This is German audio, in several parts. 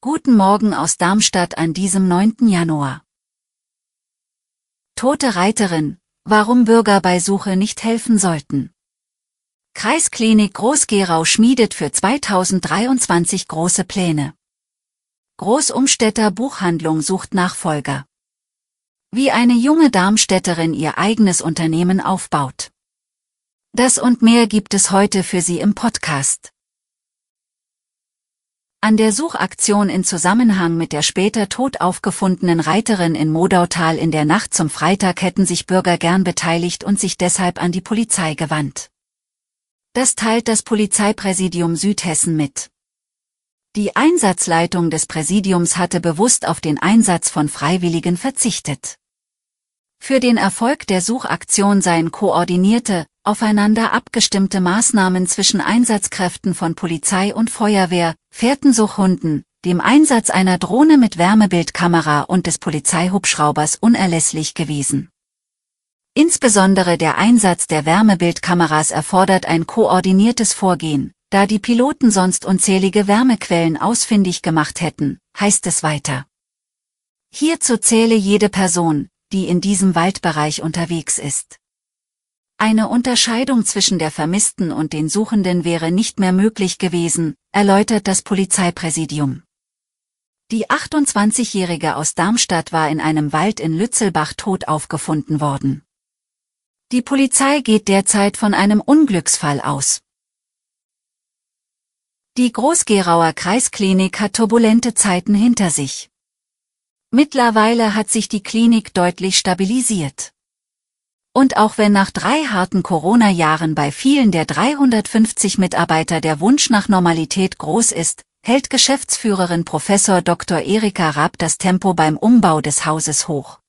Guten Morgen aus Darmstadt an diesem 9. Januar. Tote Reiterin, warum Bürger bei Suche nicht helfen sollten. Kreisklinik Groß-Gerau schmiedet für 2023 große Pläne. Großumstädter Buchhandlung sucht Nachfolger. Wie eine junge Darmstädterin ihr eigenes Unternehmen aufbaut. Das und mehr gibt es heute für Sie im Podcast. An der Suchaktion in Zusammenhang mit der später tot aufgefundenen Reiterin in Modautal in der Nacht zum Freitag hätten sich Bürger gern beteiligt und sich deshalb an die Polizei gewandt. Das teilt das Polizeipräsidium Südhessen mit. Die Einsatzleitung des Präsidiums hatte bewusst auf den Einsatz von Freiwilligen verzichtet. Für den Erfolg der Suchaktion seien koordinierte, aufeinander abgestimmte Maßnahmen zwischen Einsatzkräften von Polizei und Feuerwehr, Fährtensuchhunden, dem Einsatz einer Drohne mit Wärmebildkamera und des Polizeihubschraubers unerlässlich gewesen. Insbesondere der Einsatz der Wärmebildkameras erfordert ein koordiniertes Vorgehen, da die Piloten sonst unzählige Wärmequellen ausfindig gemacht hätten, heißt es weiter. Hierzu zähle jede Person, die in diesem Waldbereich unterwegs ist. Eine Unterscheidung zwischen der Vermissten und den Suchenden wäre nicht mehr möglich gewesen, erläutert das Polizeipräsidium. Die 28-Jährige aus Darmstadt war in einem Wald in Lützelbach tot aufgefunden worden. Die Polizei geht derzeit von einem Unglücksfall aus. Die Groß-Gerauer Kreisklinik hat turbulente Zeiten hinter sich. Mittlerweile hat sich die Klinik deutlich stabilisiert. Und auch wenn nach drei harten Corona-Jahren bei vielen der 350 Mitarbeiter der Wunsch nach Normalität groß ist, hält Geschäftsführerin Professor Dr. Erika Raab das Tempo beim Umbau des Hauses hoch.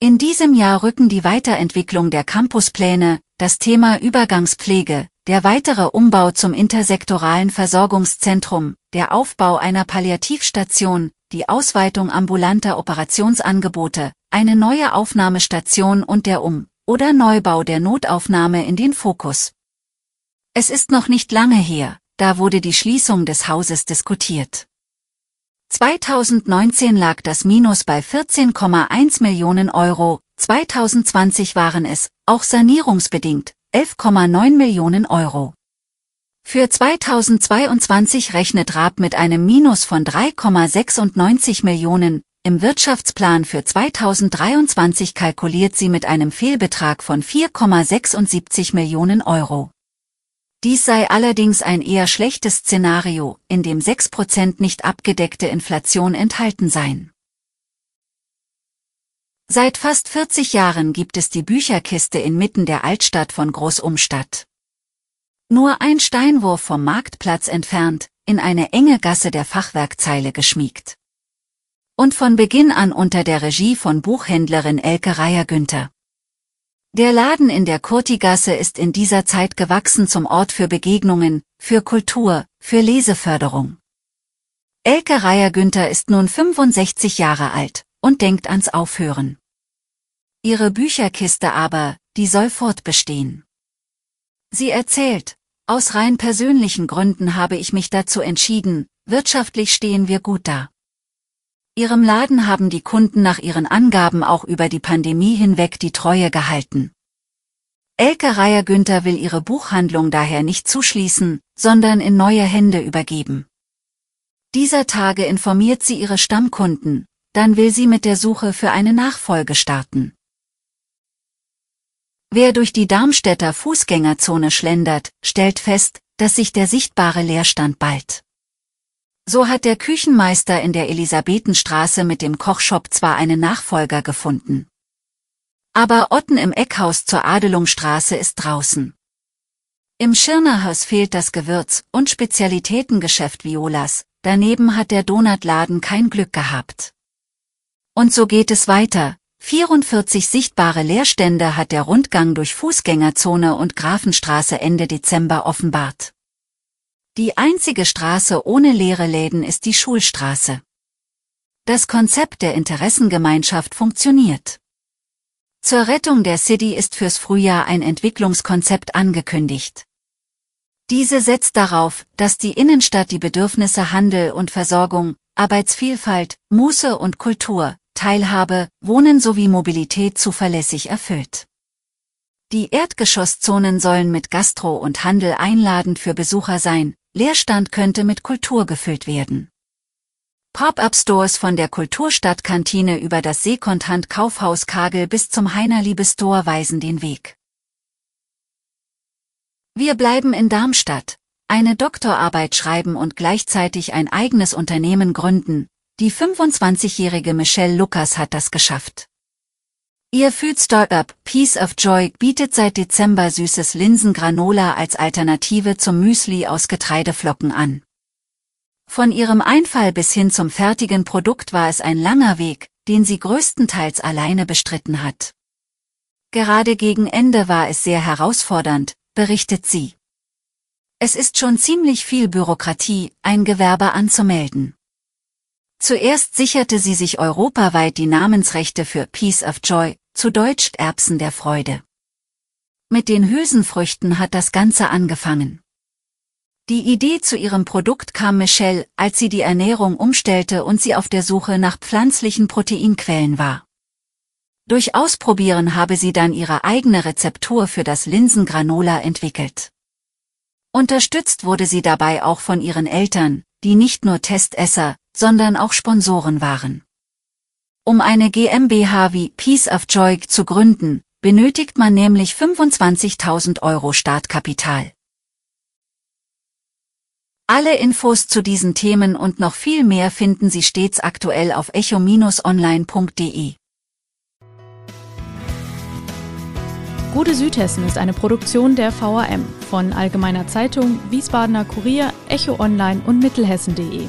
In diesem Jahr rücken die Weiterentwicklung der Campuspläne, das Thema Übergangspflege, der weitere Umbau zum intersektoralen Versorgungszentrum, der Aufbau einer Palliativstation, die Ausweitung ambulanter Operationsangebote, eine neue Aufnahmestation und der Um- oder Neubau der Notaufnahme in den Fokus. Es ist noch nicht lange her, da wurde die Schließung des Hauses diskutiert. 2019 lag das Minus bei 14,1 Millionen Euro, 2020 waren es, auch sanierungsbedingt, 11,9 Millionen Euro. Für 2022 rechnet Raab mit einem Minus von 3,96 Millionen, im Wirtschaftsplan für 2023 kalkuliert sie mit einem Fehlbetrag von 4,76 Millionen Euro. Dies sei allerdings ein eher schlechtes Szenario, in dem 6% nicht abgedeckte Inflation enthalten seien. Seit fast 40 Jahren gibt es die Bücherkiste inmitten der Altstadt von Großumstadt. Nur ein Steinwurf vom Marktplatz entfernt, in eine enge Gasse der Fachwerkzeile geschmiegt. Und von Beginn an unter der Regie von Buchhändlerin Elke Reier-Günther. Der Laden in der Kurtigasse ist in dieser Zeit gewachsen zum Ort für Begegnungen, für Kultur, für Leseförderung. Elke Reier-Günther ist nun 65 Jahre alt und denkt ans Aufhören. Ihre Bücherkiste aber, die soll fortbestehen. Sie erzählt, aus rein persönlichen Gründen habe ich mich dazu entschieden, wirtschaftlich stehen wir gut da. Ihrem Laden haben die Kunden nach ihren Angaben auch über die Pandemie hinweg die Treue gehalten. Elke Reier-Günther will ihre Buchhandlung daher nicht zuschließen, sondern in neue Hände übergeben. Dieser Tage informiert sie ihre Stammkunden, dann will sie mit der Suche für eine Nachfolge starten. Wer durch die Darmstädter Fußgängerzone schlendert, stellt fest, dass sich der sichtbare Leerstand bald. So hat der Küchenmeister in der Elisabethenstraße mit dem Kochshop zwar einen Nachfolger gefunden. Aber Otten im Eckhaus zur Adelungstraße ist draußen. Im Schirnerhaus fehlt das Gewürz- und Spezialitätengeschäft Violas, daneben hat der Donutladen kein Glück gehabt. Und so geht es weiter. 44 sichtbare Leerstände hat der Rundgang durch Fußgängerzone und Grafenstraße Ende Dezember offenbart. Die einzige Straße ohne leere Läden ist die Schulstraße. Das Konzept der Interessengemeinschaft funktioniert. Zur Rettung der City ist fürs Frühjahr ein Entwicklungskonzept angekündigt. Diese setzt darauf, dass die Innenstadt die Bedürfnisse Handel und Versorgung, Arbeitsvielfalt, Muße und Kultur, Teilhabe, Wohnen sowie Mobilität zuverlässig erfüllt. Die Erdgeschosszonen sollen mit Gastro und Handel einladend für Besucher sein, Leerstand könnte mit Kultur gefüllt werden. Pop-up-Stores von der Kulturstadtkantine über das Seekontant Kaufhaus Kagel bis zum Heinerliebe Store weisen den Weg. Wir bleiben in Darmstadt, eine Doktorarbeit schreiben und gleichzeitig ein eigenes Unternehmen gründen. Die 25-jährige Michelle Lukas hat das geschafft. Ihr Food-Startup Piece of Joy bietet seit Dezember süßes Linsengranola als Alternative zum Müsli aus Getreideflocken an. Von ihrem Einfall bis hin zum fertigen Produkt war es ein langer Weg, den sie größtenteils alleine bestritten hat. Gerade gegen Ende war es sehr herausfordernd, berichtet sie. Es ist schon ziemlich viel Bürokratie, ein Gewerbe anzumelden. Zuerst sicherte sie sich europaweit die Namensrechte für Piece of Joy, zu Deutsch Erbsen der Freude. Mit den Hülsenfrüchten hat das Ganze angefangen. Die Idee zu ihrem Produkt kam Michelle, als sie die Ernährung umstellte und sie auf der Suche nach pflanzlichen Proteinquellen war. Durch Ausprobieren habe sie dann ihre eigene Rezeptur für das Linsengranola entwickelt. Unterstützt wurde sie dabei auch von ihren Eltern, die nicht nur Testesser, sondern auch Sponsoren waren. Um eine GmbH wie Peace of Joy zu gründen, benötigt man nämlich 25.000 Euro Startkapital. Alle Infos zu diesen Themen und noch viel mehr finden Sie stets aktuell auf echo-online.de. Gute Südhessen ist eine Produktion der VAM von Allgemeiner Zeitung, Wiesbadener Kurier, Echo Online und Mittelhessen.de.